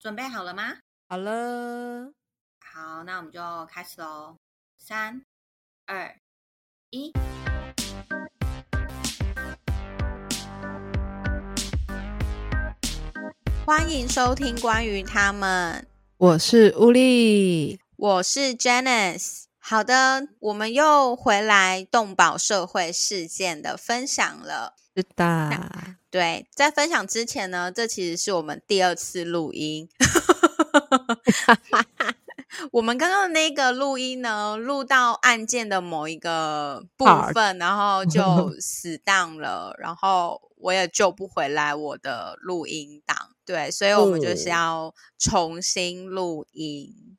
准备好了吗？好了，好，那我们就开始喽。三、二、一，欢迎收听关于他们。我是乌力，我是 Janice。好的，我们又回来动保社会事件的分享了。是的，对，在分享之前呢，这其实是我们第二次录音。我们刚刚的那个录音呢，录到案件的某一个部分，然后就 死档了，然后我也救不回来我的录音档。对，所以我们就是要重新录音。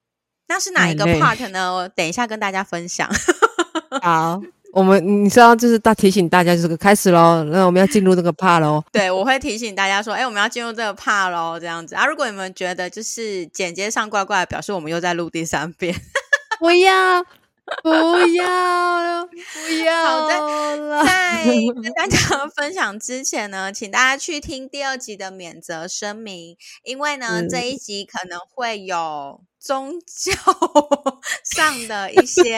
那是哪一个 part 呢？等一下跟大家分享。好，我们你知道，就是大提醒大家，就是开始喽。那我们要进入这个 part 喽。对，我会提醒大家说，哎，我们要进入这个 part 喽，这样子啊。如果你们觉得就是剪接上怪怪，表示我们又在录第三遍。不要，不要，不要。好的，在跟大家分享之前呢，请大家去听第二集的免责声明，因为呢，这一集可能会有。宗教 上的一些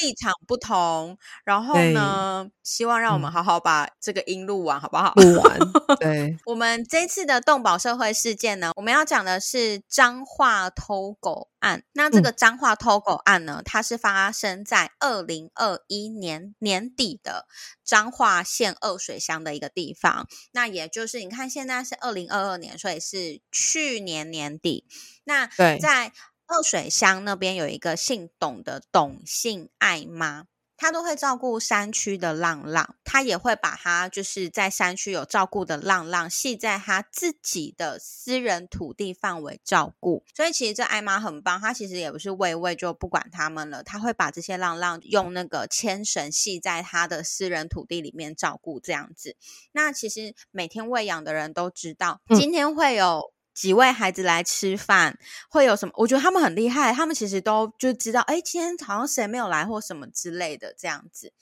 立场不同，然后呢，希望让我们好好把这个音录完，好不好？录完。对，我们这次的动保社会事件呢，我们要讲的是脏话偷狗案。那这个彰化偷狗案呢，它是发生在二零二一年年底的彰化县二水乡的一个地方。那也就是你看，现在是二零二二年，所以是去年年底。那在二水乡那边有一个姓董的董姓爱妈，她都会照顾山区的浪浪，他也会把他就是在山区有照顾的浪浪系在他自己的私人土地范围照顾。所以其实这艾妈很棒，她其实也不是喂喂就不管他们了，她会把这些浪浪用那个牵绳系在他的私人土地里面照顾这样子。那其实每天喂养的人都知道，今天会有。几位孩子来吃饭会有什么？我觉得他们很厉害，他们其实都就知道，哎，今天好像谁没有来或什么之类的这样子。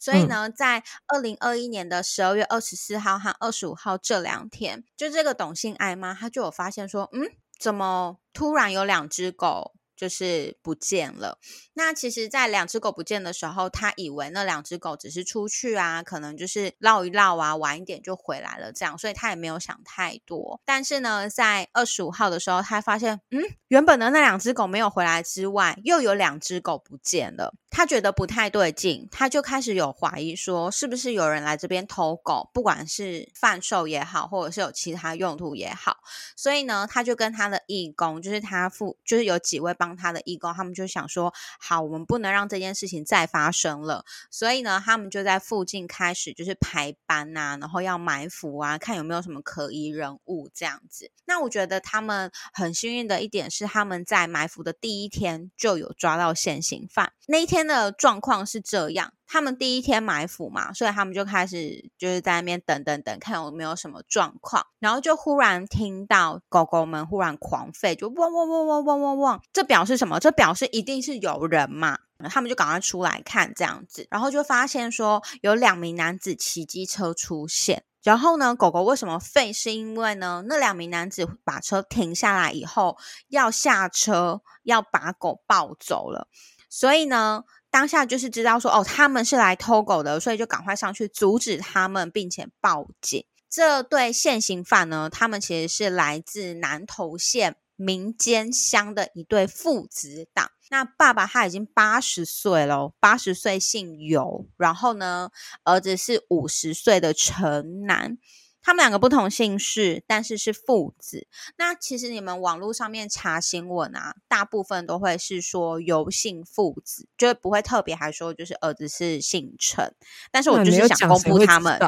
所以呢，在二零二一年的十二月二十四号和二十五号这两天，就这个董姓爱妈，她就有发现说，嗯，怎么突然有两只狗？就是不见了。那其实，在两只狗不见的时候，他以为那两只狗只是出去啊，可能就是绕一绕啊，晚一点就回来了这样，所以他也没有想太多。但是呢，在二十五号的时候，他发现，嗯，原本的那两只狗没有回来之外，又有两只狗不见了。他觉得不太对劲，他就开始有怀疑，说是不是有人来这边偷狗，不管是贩售也好，或者是有其他用途也好。所以呢，他就跟他的义工，就是他父，就是有几位帮他的义工，他们就想说，好，我们不能让这件事情再发生了。所以呢，他们就在附近开始就是排班呐，然后要埋伏啊，看有没有什么可疑人物这样子。那我觉得他们很幸运的一点是，他们在埋伏的第一天就有抓到现行犯。那一天。的状况是这样，他们第一天埋伏嘛，所以他们就开始就是在那边等等等，看有没有什么状况，然后就忽然听到狗狗们忽然狂吠，就汪汪汪汪汪汪汪，这表示什么？这表示一定是有人嘛，他们就赶快出来看这样子，然后就发现说有两名男子骑机车出现，然后呢，狗狗为什么吠？是因为呢，那两名男子把车停下来以后要下车，要把狗抱走了。所以呢，当下就是知道说，哦，他们是来偷狗的，所以就赶快上去阻止他们，并且报警。这对现行犯呢，他们其实是来自南投县民间乡的一对父子档。那爸爸他已经八十岁了，八十岁姓尤，然后呢，儿子是五十岁的陈南。他们两个不同姓氏，但是是父子。那其实你们网络上面查新闻啊，大部分都会是说有姓父子，就不会特别还说就是儿子是姓陈。但是我 就是想公布他们，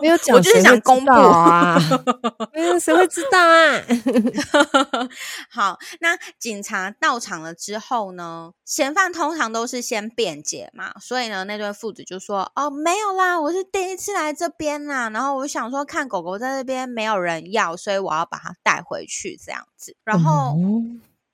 没有讲，我就是想公布啊，没有谁会知道啊。好，那警察到场了之后呢，嫌犯通常都是先辩解嘛，所以呢，那对父子就说：“哦，没有啦，我是第一次来这边啦。”然后我想说。看狗狗在那边没有人要，所以我要把它带回去这样子。然后，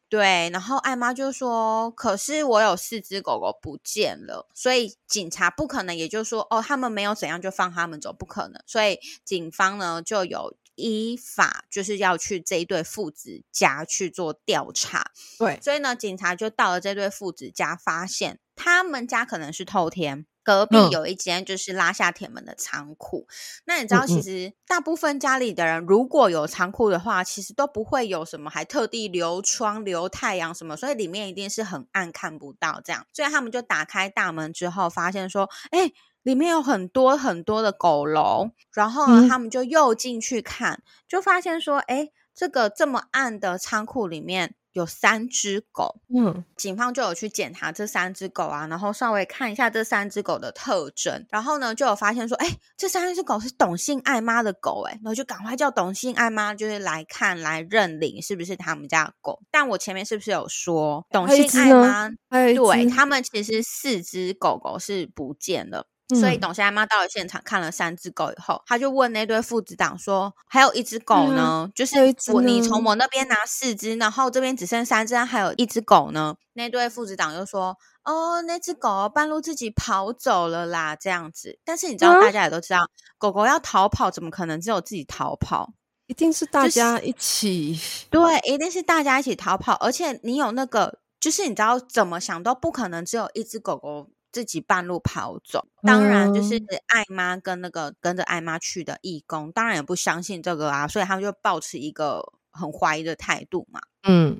对，然后艾妈就说：“可是我有四只狗狗不见了，所以警察不可能，也就是说，哦，他们没有怎样就放他们走，不可能。所以警方呢就有。”依法就是要去这一对父子家去做调查。对，所以呢，警察就到了这对父子家，发现他们家可能是偷天。隔壁有一间就是拉下铁门的仓库，那你知道，其实大部分家里的人如果有仓库的话，其实都不会有什么还特地留窗留太阳什么，所以里面一定是很暗看不到这样。所以他们就打开大门之后，发现说，哎，里面有很多很多的狗笼，然后呢，他们就又进去看，就发现说，哎，这个这么暗的仓库里面。有三只狗，嗯，警方就有去检查这三只狗啊，然后稍微看一下这三只狗的特征，然后呢，就有发现说，哎，这三只狗是董姓爱妈的狗，哎，然后就赶快叫董姓爱妈，就是来看来认领是不是他们家的狗。但我前面是不是有说，董姓爱妈，对他们其实四只狗狗是不见了。所以董先生妈到了现场，看了三只狗以后，他就问那对父子党说：“还有一只狗呢？就是我你从我那边拿四只，然后这边只剩三只，还有一只狗呢？”那对父子党就说：“哦，那只狗半路自己跑走了啦，这样子。但是你知道，大家也都知道，狗狗要逃跑，怎么可能只有自己逃跑？一定是大家一起。对，一定是大家一起逃跑。而且你有那个，就是你知道怎么想都不可能只有一只狗狗。”自己半路跑走，当然就是。艾妈跟那个跟着艾妈去的义工，当然也不相信这个啊，所以他们就保持一个很怀疑的态度嘛。嗯，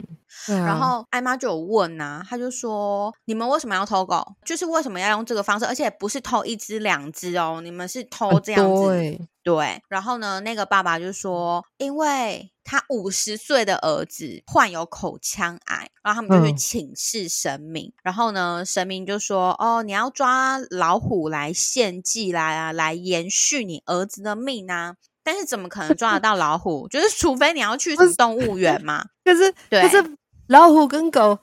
然后艾妈就有问呐，他就说：“你们为什么要偷狗？就是为什么要用这个方式？而且不是偷一只两只哦，你们是偷这样子。”对，然后呢，那个爸爸就说：“因为。”他五十岁的儿子患有口腔癌，然后他们就去请示神明，然后呢，神明就说：“哦，你要抓老虎来献祭来啊，来延续你儿子的命啊！但是怎么可能抓得到老虎？就是除非你要去动物园嘛。可是，可是老虎跟狗，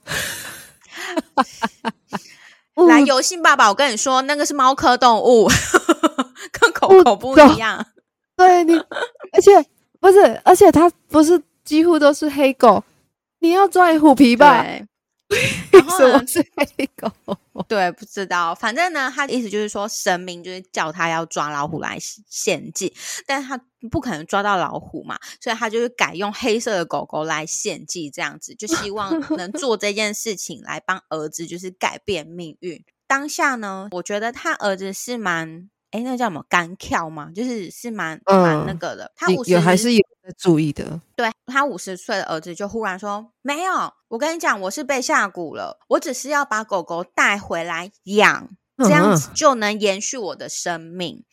来游戏爸爸，我跟你说，那个是猫科动物，跟狗狗不一样。对你，而且。”不是，而且它不是几乎都是黑狗，你要抓虎皮吧？然后呢是黑狗？对，不知道。反正呢，他的意思就是说，神明就是叫他要抓老虎来献祭，但是他不可能抓到老虎嘛，所以他就是改用黑色的狗狗来献祭，这样子就希望能做这件事情来帮儿子，就是改变命运。当下呢，我觉得他儿子是蛮。哎，那叫什么干跳吗？就是是蛮蛮那个的。他五十还是有在注意的。对他五十岁的儿子就忽然说：“没有，我跟你讲，我是被下蛊了。我只是要把狗狗带回来养，这样子就能延续我的生命。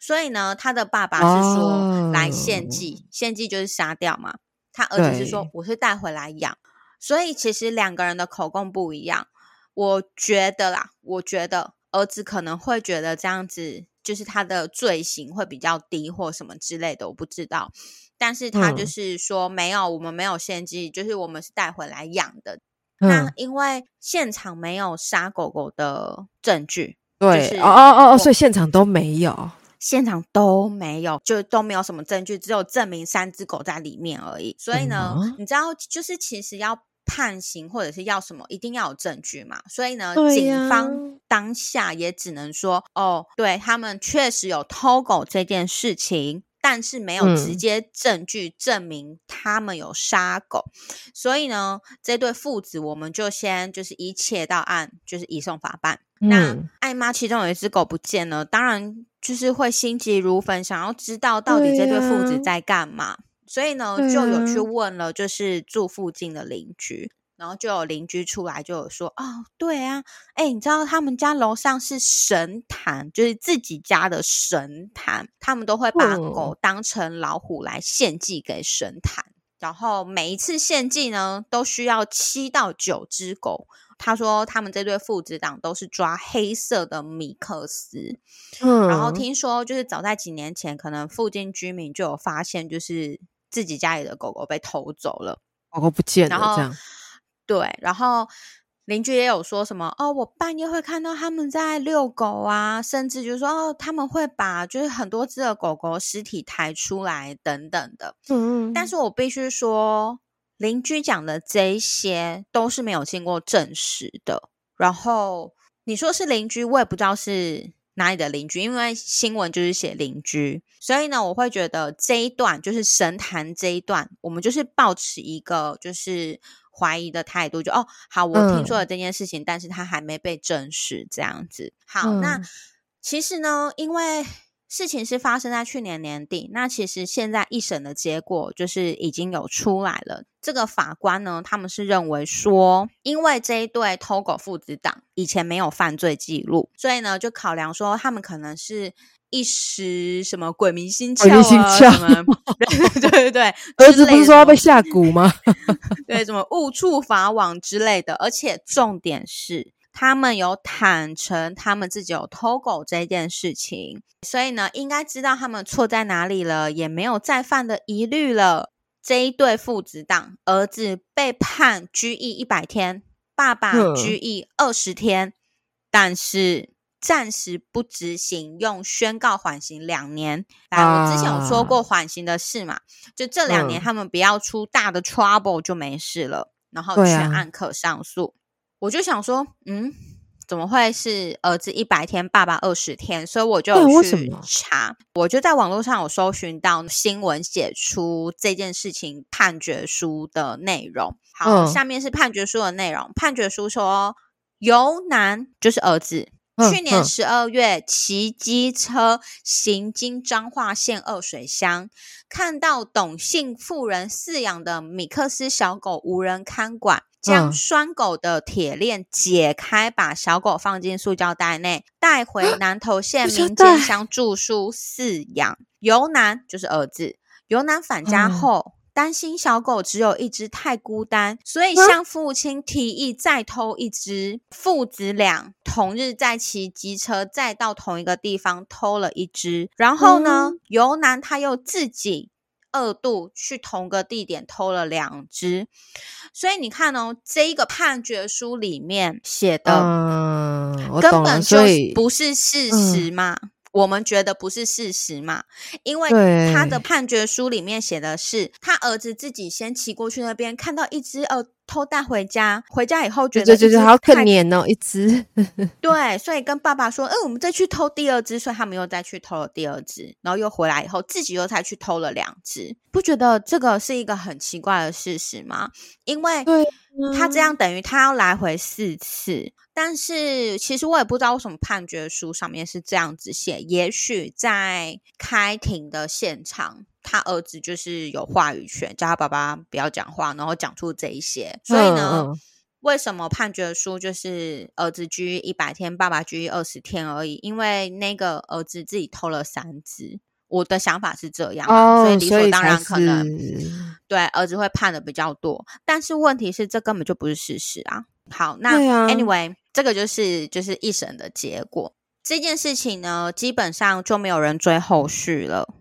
所以呢，他的爸爸是说来献祭，献祭就是杀掉嘛。他儿子是说我是带回来养。所以其实两个人的口供不一样。我觉得啦，我觉得儿子可能会觉得这样子。就是他的罪行会比较低或什么之类的，我不知道。但是他就是说没有，我们没有献祭，就是我们是带回来养的。那因为现场没有杀狗狗的证据，对，哦哦哦，所以现场都没有，现场都没有，就都没有什么证据，只有证明三只狗在里面而已。所以呢，你知道，就是其实要。判刑或者是要什么，一定要有证据嘛。所以呢，警方当下也只能说，哦，对他们确实有偷狗这件事情，但是没有直接证据证明他们有杀狗。所以呢，这对父子我们就先就是一切到案，就是移送法办。那艾妈其中有一只狗不见了，当然就是会心急如焚，想要知道到底这对父子在干嘛。所以呢，就有去问了，就是住附近的邻居，然后就有邻居出来就有说，哦，对啊，哎，你知道他们家楼上是神坛，就是自己家的神坛，他们都会把狗当成老虎来献祭给神坛，然后每一次献祭呢，都需要七到九只狗。他说他们这对父子党都是抓黑色的米克斯，嗯，然后听说就是早在几年前，可能附近居民就有发现，就是。自己家里的狗狗被偷走了，狗狗不见了，这样对。然后邻居也有说什么哦，我半夜会看到他们在遛狗啊，甚至就是说哦，他们会把就是很多只的狗狗尸体抬出来等等的。嗯，但是我必须说，邻居讲的这些都是没有经过证实的。然后你说是邻居，我也不知道是。哪里的邻居，因为新闻就是写邻居，所以呢，我会觉得这一段就是神坛这一段，我们就是保持一个就是怀疑的态度，就哦，好，我听说了这件事情，但是他还没被证实，这样子。好，那其实呢，因为。事情是发生在去年年底，那其实现在一审的结果就是已经有出来了。这个法官呢，他们是认为说，因为这一对偷狗父子档以前没有犯罪记录，所以呢，就考量说他们可能是一时什么鬼迷心窍啊，对对 对，儿子不是说要被下蛊吗？对，什么误触法网之类的，而且重点是。他们有坦诚，他们自己有偷狗这件事情，所以呢，应该知道他们错在哪里了，也没有再犯的疑虑了。这一对父子档，儿子被判拘役一百天，爸爸拘役二十天，但是暂时不执行，用宣告缓刑两年。来，我之前有说过缓刑的事嘛，就这两年他们不要出大的 trouble 就没事了，然后全案可上诉。我就想说，嗯，怎么会是儿子一百天，爸爸二十天？所以我就去查，我就在网络上有搜寻到新闻写出这件事情判决书的内容。好，下面是判决书的内容。判决书说，由男就是儿子，去年十二月骑机车行经彰化县二水乡，看到董姓妇人饲养的米克斯小狗无人看管。将拴狗的铁链解开，把小狗放进塑胶袋内，带回南投县民间乡住宿饲养。由南就是儿子，由南返家后，担心小狗只有一只太孤单，所以向父亲提议再偷一只。父子俩同日在骑机车，再到同一个地方偷了一只。然后呢，尤南他又自己。二度去同个地点偷了两只，所以你看哦，这一个判决书里面写的，根本就不是事实嘛。我们觉得不是事实嘛，因为他的判决书里面写的是他儿子自己先骑过去那边，看到一只呃。偷带回家，回家以后觉得就是好可怜哦，一只。对，所以跟爸爸说，嗯，我们再去偷第二只，所以他们又再去偷了第二只，然后又回来以后，自己又再去偷了两只。不觉得这个是一个很奇怪的事实吗？因为他这样等于他要来回四次，但是其实我也不知道为什么判决书上面是这样子写。也许在开庭的现场。他儿子就是有话语权，叫他爸爸不要讲话，然后讲出这一些。所以呢，为什么判决书就是儿子拘一百天，爸爸拘二十天而已？因为那个儿子自己偷了三只。我的想法是这样，所以理所当然可能对儿子会判的比较多。但是问题是，这根本就不是事实啊。好，那 anyway，这个就是就是一审的结果。这件事情呢，基本上就没有人追后续了。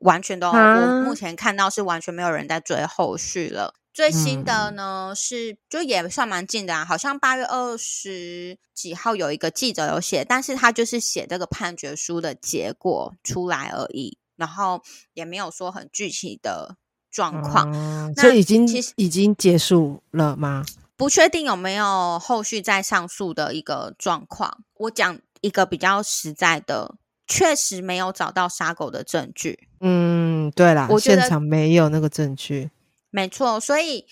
完全都，我目前看到是完全没有人在追后续了。最新的呢是，就也算蛮近的啊，好像八月二十几号有一个记者有写，但是他就是写这个判决书的结果出来而已，然后也没有说很具体的状况。那已经其实已经结束了吗？不确定有没有后续再上诉的一个状况。我讲一个比较实在的。确实没有找到杀狗的证据。嗯，对啦，现场没有那个证据。没错，所以，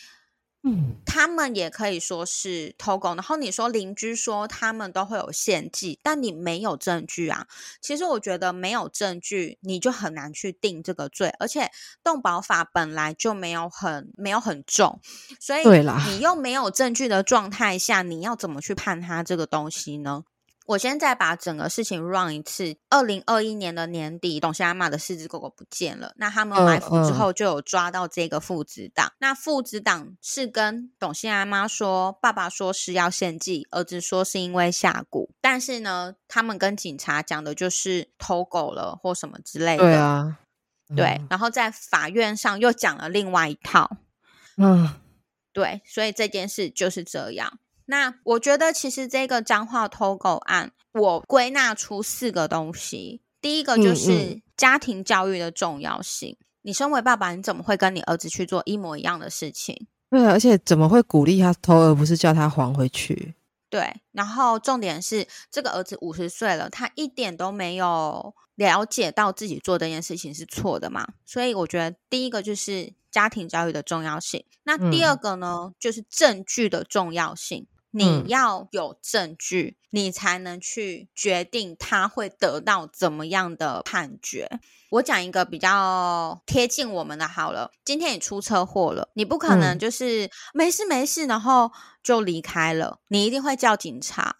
嗯，他们也可以说是偷工。然后你说邻居说他们都会有献祭，但你没有证据啊。其实我觉得没有证据，你就很难去定这个罪。而且动保法本来就没有很没有很重，所以你又没有证据的状态下，你要怎么去判他这个东西呢？我现在把整个事情 run 一次。二零二一年的年底，董西阿妈的四只狗狗不见了。那他们埋伏之后，就有抓到这个父子党。那父子党是跟董西阿妈说，爸爸说是要献祭，儿子说是因为下蛊。但是呢，他们跟警察讲的就是偷狗了或什么之类的。对啊，对。然后在法院上又讲了另外一套。嗯，对。所以这件事就是这样。那我觉得，其实这个脏话偷狗案，我归纳出四个东西。第一个就是家庭教育的重要性。你身为爸爸，你怎么会跟你儿子去做一模一样的事情？对，而且怎么会鼓励他偷，而不是叫他还回去？对，然后重点是这个儿子五十岁了，他一点都没有了解到自己做这件事情是错的嘛，所以我觉得第一个就是家庭教育的重要性，那第二个呢，就是证据的重要性。你要有证据，你才能去决定他会得到怎么样的判决。我讲一个比较贴近我们的好了。今天你出车祸了，你不可能就是没事没事，然后就离开了，你一定会叫警察。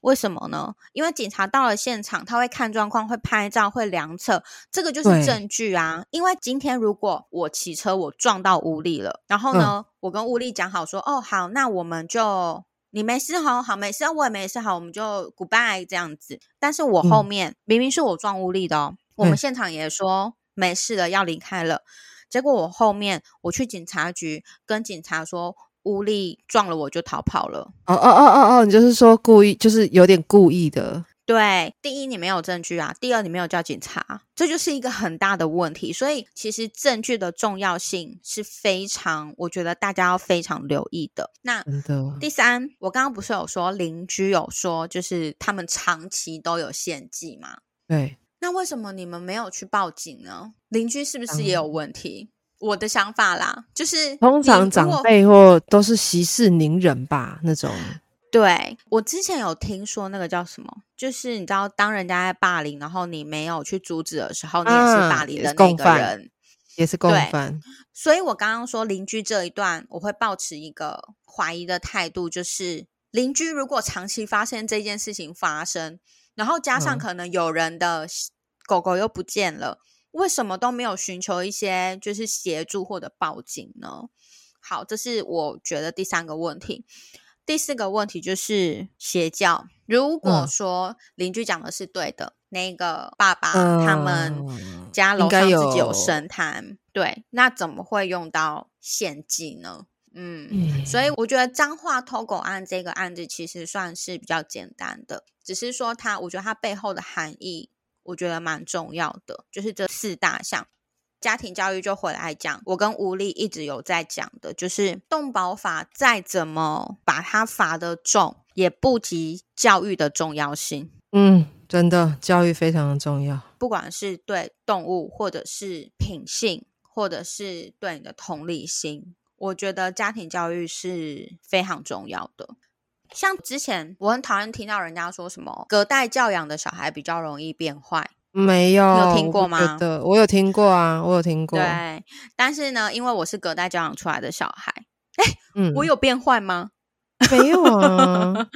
为什么呢？因为警察到了现场，他会看状况，会拍照，会量测，这个就是证据啊。因为今天如果我骑车我撞到乌力了，然后呢，我跟乌力讲好说，哦好，那我们就。你没事好，好没事，我也没事好，我们就 goodbye 这样子。但是我后面明明是我撞屋力的哦，我们现场也说没事了，要离开了。结果我后面我去警察局跟警察说，屋力撞了我就逃跑了。哦哦哦哦哦，你就是说故意，就是有点故意的。对，第一你没有证据啊，第二你没有叫警察，这就是一个很大的问题。所以其实证据的重要性是非常，我觉得大家要非常留意的。那第三，我刚刚不是有说邻居有说，就是他们长期都有献祭吗？对。那为什么你们没有去报警呢？邻居是不是也有问题？我的想法啦，就是通常长辈或都是息事宁人吧，那种。对我之前有听说那个叫什么，就是你知道，当人家在霸凌，然后你没有去阻止的时候，你也是霸凌的那个人，也是共犯。所以我刚刚说邻居这一段，我会保持一个怀疑的态度，就是邻居如果长期发现这件事情发生，然后加上可能有人的狗狗又不见了，为什么都没有寻求一些就是协助或者报警呢？好，这是我觉得第三个问题。第四个问题就是邪教。如果说邻居讲的是对的，那个爸爸他们家楼上自己有神坛，对，那怎么会用到献祭呢？嗯，所以我觉得脏话偷狗案这个案子其实算是比较简单的，只是说它，我觉得它背后的含义，我觉得蛮重要的，就是这四大项。家庭教育就回来讲，我跟吴丽一直有在讲的，就是动保法再怎么把它罚的重，也不及教育的重要性。嗯，真的，教育非常的重要，不管是对动物，或者是品性，或者是对你的同理心，我觉得家庭教育是非常重要的。像之前我很讨厌听到人家说什么隔代教养的小孩比较容易变坏。没有，有听过吗？的，我有听过啊，我有听过。对，但是呢，因为我是隔代教养出来的小孩，哎，嗯，我有变坏吗？没有啊。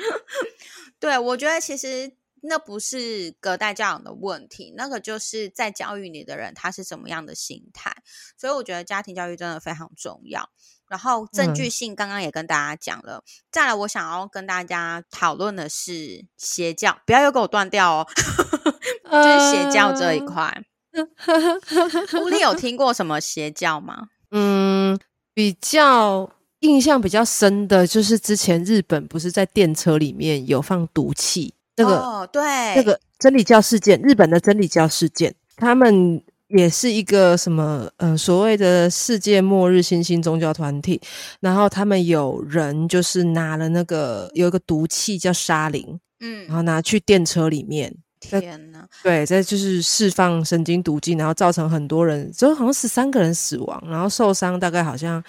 对，我觉得其实那不是隔代教养的问题，那个就是在教育你的人他是什么样的心态。所以我觉得家庭教育真的非常重要。然后证据性刚刚也跟大家讲了，再来我想要跟大家讨论的是邪教，不要又给我断掉哦，就是邪教这一块。吴丽有听过什么邪教吗？嗯，比较印象比较深的就是之前日本不是在电车里面有放毒气，这个对，这个真理教事件，日本的真理教事件，他们。也是一个什么呃所谓的世界末日新兴宗教团体，然后他们有人就是拿了那个有一个毒气叫沙林，嗯，然后拿去电车里面，天呐，对，在就是释放神经毒剂，然后造成很多人，就好像十三个人死亡，然后受伤大概好像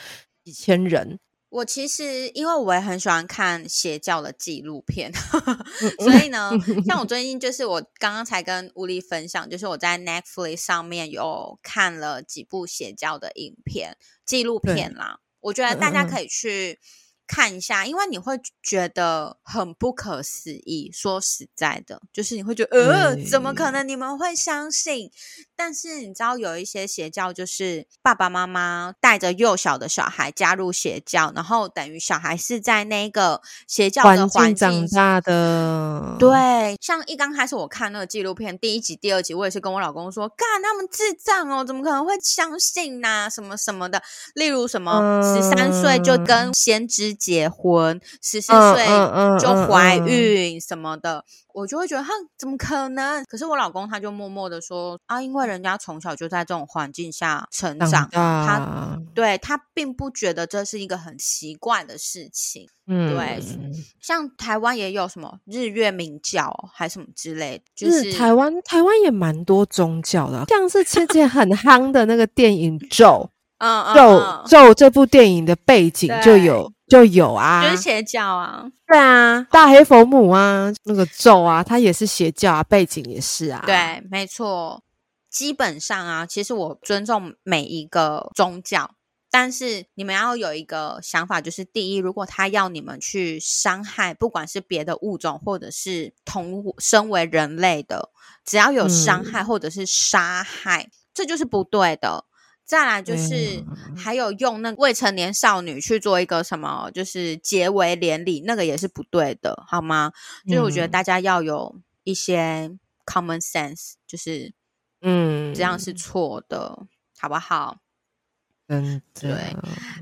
几千人。我其实因为我也很喜欢看邪教的纪录片，所以呢，像我最近就是我刚刚才跟吴丽分享，就是我在 Netflix 上面有看了几部邪教的影片纪录片啦，我觉得大家可以去。看一下，因为你会觉得很不可思议。说实在的，就是你会觉得，呃，怎么可能你们会相信？但是你知道，有一些邪教，就是爸爸妈妈带着幼小的小孩加入邪教，然后等于小孩是在那个邪教的环境长大的。对，像一刚开始我看那个纪录片第一集、第二集，我也是跟我老公说，干他们智障哦，怎么可能会相信呢？什么什么的，例如什么十三岁就跟先知。结婚十四岁就怀孕什么的，我就会觉得哼，怎么可能？可是我老公他就默默的说啊，因为人家从小就在这种环境下成长他对他并不觉得这是一个很奇怪的事情。嗯，对像台湾也有什么日月明教，还什么之类的，就就是是台湾台湾也蛮多宗教的，像是之前很夯的那个电影《咒 嗯嗯咒嗯咒》这部电影的背景就有就有啊，就是邪教啊，对啊，大黑佛母啊，那个咒啊，它也是邪教啊，背景也是啊，，对，没错。基本上啊，其实我尊重每一个宗教，但是你们要有一个想法，就是第一，如果他要你们去伤害，不管是别的物种或者是同身为人类的，只要有伤害或者是杀害，这就是不对的。再来就是还有用那个未成年少女去做一个什么，就是结为连理，那个也是不对的，好吗？就是我觉得嗯大家要有一些 common sense，就是嗯，这样是错的，好不好？嗯对，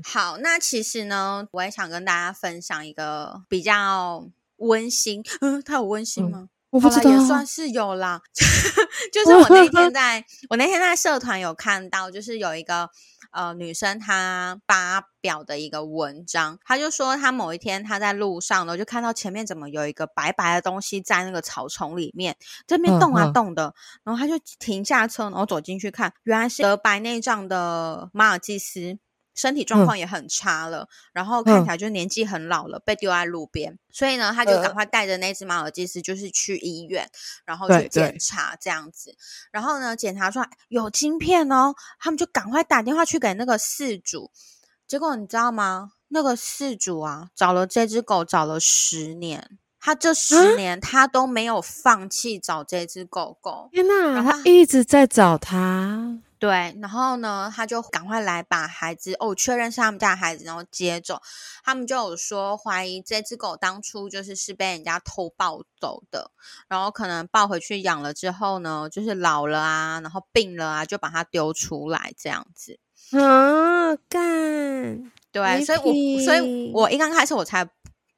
好，那其实呢，我也想跟大家分享一个比较温馨，嗯，它有温馨嗯吗？我不知道也算是有啦。就是 我那天在我那天在社团有看到，就是有一个呃女生她发表的一个文章，她就说她某一天她在路上呢，就看到前面怎么有一个白白的东西在那个草丛里面这边嗯动啊嗯动的，然后她就停下车，然后走进去看，原来是得白内障的马尔济斯。身体状嗯况也很差了，然后看嗯起来就年纪很老了，被丢在路边，所以呢，他就赶呃快带着那只马尔济斯，就是去医院，然后去检查这样子。然后呢，检查出来有晶片哦，他们就赶快打电话去给那个事主。结果你知道吗？那个事主啊，找了这只狗找了十年，他这十啊年他都没有放弃找这只狗狗。天哪，然后他一直在找他，对，然后呢，他就赶快来把孩子哦，确认是他们家的孩子，然后接走。他们就有说怀疑这只狗当初就是是被人家偷抱走的，然后可能抱回去养了之后呢，就是老了啊，然后病了啊，就把它丢出来这样子。啊，干，对，所以我所以我一刚开始我才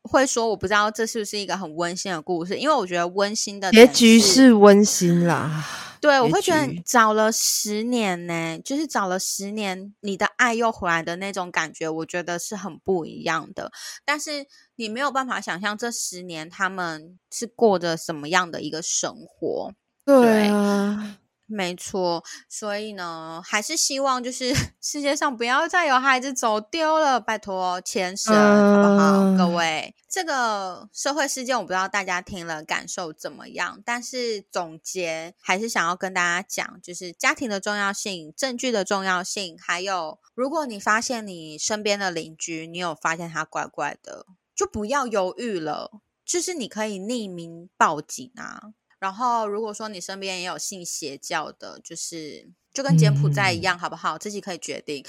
会说我不知道这是不是一个很温馨的故事，因为我觉得温馨的点结局是温馨啦，对，我结会觉得找了十年呢，就是找了十年，你的爱又回来的那种感觉，我觉得是很不一样的。但是你没有办法想象这十年他们是过着什么样的一个生活。对啊，没错，所以呢，还是希望就是 世界上不要再有孩子走丢了，拜托牵绳，好不好？各嗯位，这个社会事件我不知道大家听了感受怎么样，但是总结还是想要跟大家讲，就是家庭的重要性、证据的重要性，还有如果你发现你身边的邻居，你有发现他怪怪的，就不要犹豫了，就是你可以匿名报警啊。然后，如果说你身边也有信邪教的，就是就跟柬埔寨一嗯样，好不好？自己可以决定。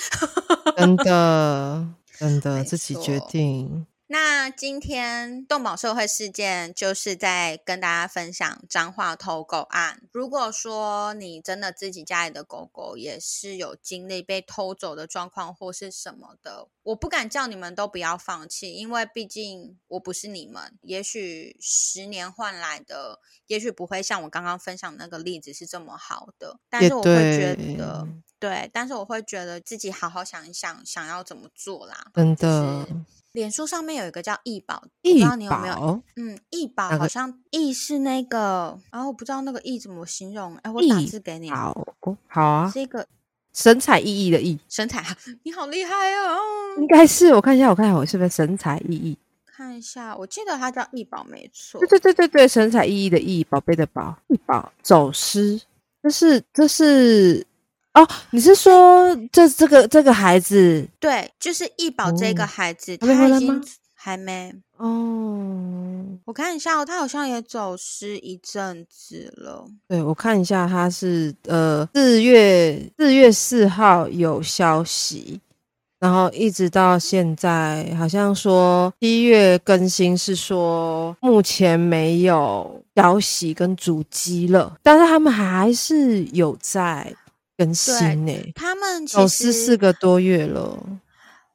真的真的 自己决定，那今天动保社会事件就是在跟大家分享彰化偷狗案。如果说你真的自己家里的狗狗也是有经历被偷走的状况或是什么的，我不敢叫你们都不要放弃，因为毕竟我不是你们。也许十年换来的，也许不会像我刚刚分享那个例子是这么好的，但是我会觉得。对，但是我会觉得自己好好想一想，想要怎么做啦。真就是的。脸书上面有一个叫易宝，我不知道你有没有？嗯，易宝好像易是那个，然、后我不知道那个易怎么形容。哎，我打字给你，好好啊，是一个神采奕奕的奕，身材好，你好厉害哦！应该是我看一下，我看一下我是不是神采奕奕？看一下，我记得它叫易宝，没错对。对对对对，神采奕奕的奕，宝贝的宝，易宝走失，这是这是哦，你是说这这个这个孩子对，就是易宝这个哦孩子，他已经还没。哦？我看一下哦，他好像也走失一阵子了。对，我看一下，他是呃四月四月四号有消息，然后一直到现在，好像说七月更新是说目前没有消息跟主机了，但是他们还是有在更新呢、他们其走失四个多月了。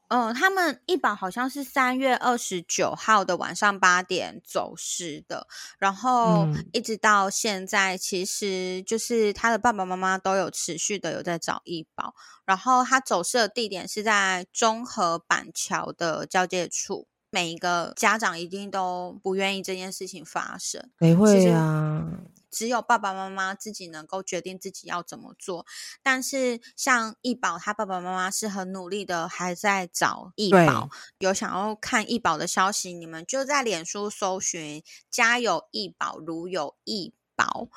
嗯，他们一保好像是三月二十九号的晚上八点走失的，然后嗯一直到现在，其实就是他的爸爸妈妈都有持续的有在找医保，然后他走失的地点是在中和板桥的交界处。每一个家长一定都不愿意这件事情发生，谁会实啊？只有爸爸妈妈自己能够决定自己要怎么做。但是像易宝，他爸爸妈妈是很努力的，还在找易对宝。有想要看易宝的消息，你们就在脸书搜寻“家有易宝，如有易宝”，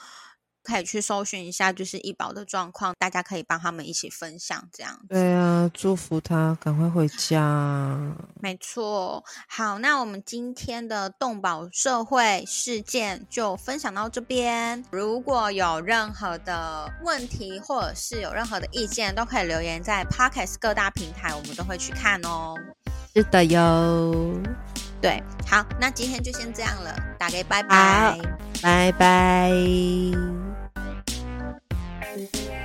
可以去搜寻一下，就是医保的状况，大家可以帮他们一起分享这样子。对啊，祝福他赶快回家。没错，好，那我们今天的动保社会事件就分享到这边。如果有任何的问题或者是有任何的意见，都可以留言在 Podcast 各大平台，我们都会去看哦。是的哟，对，好，那今天就先这样了，大家拜拜。拜拜。one.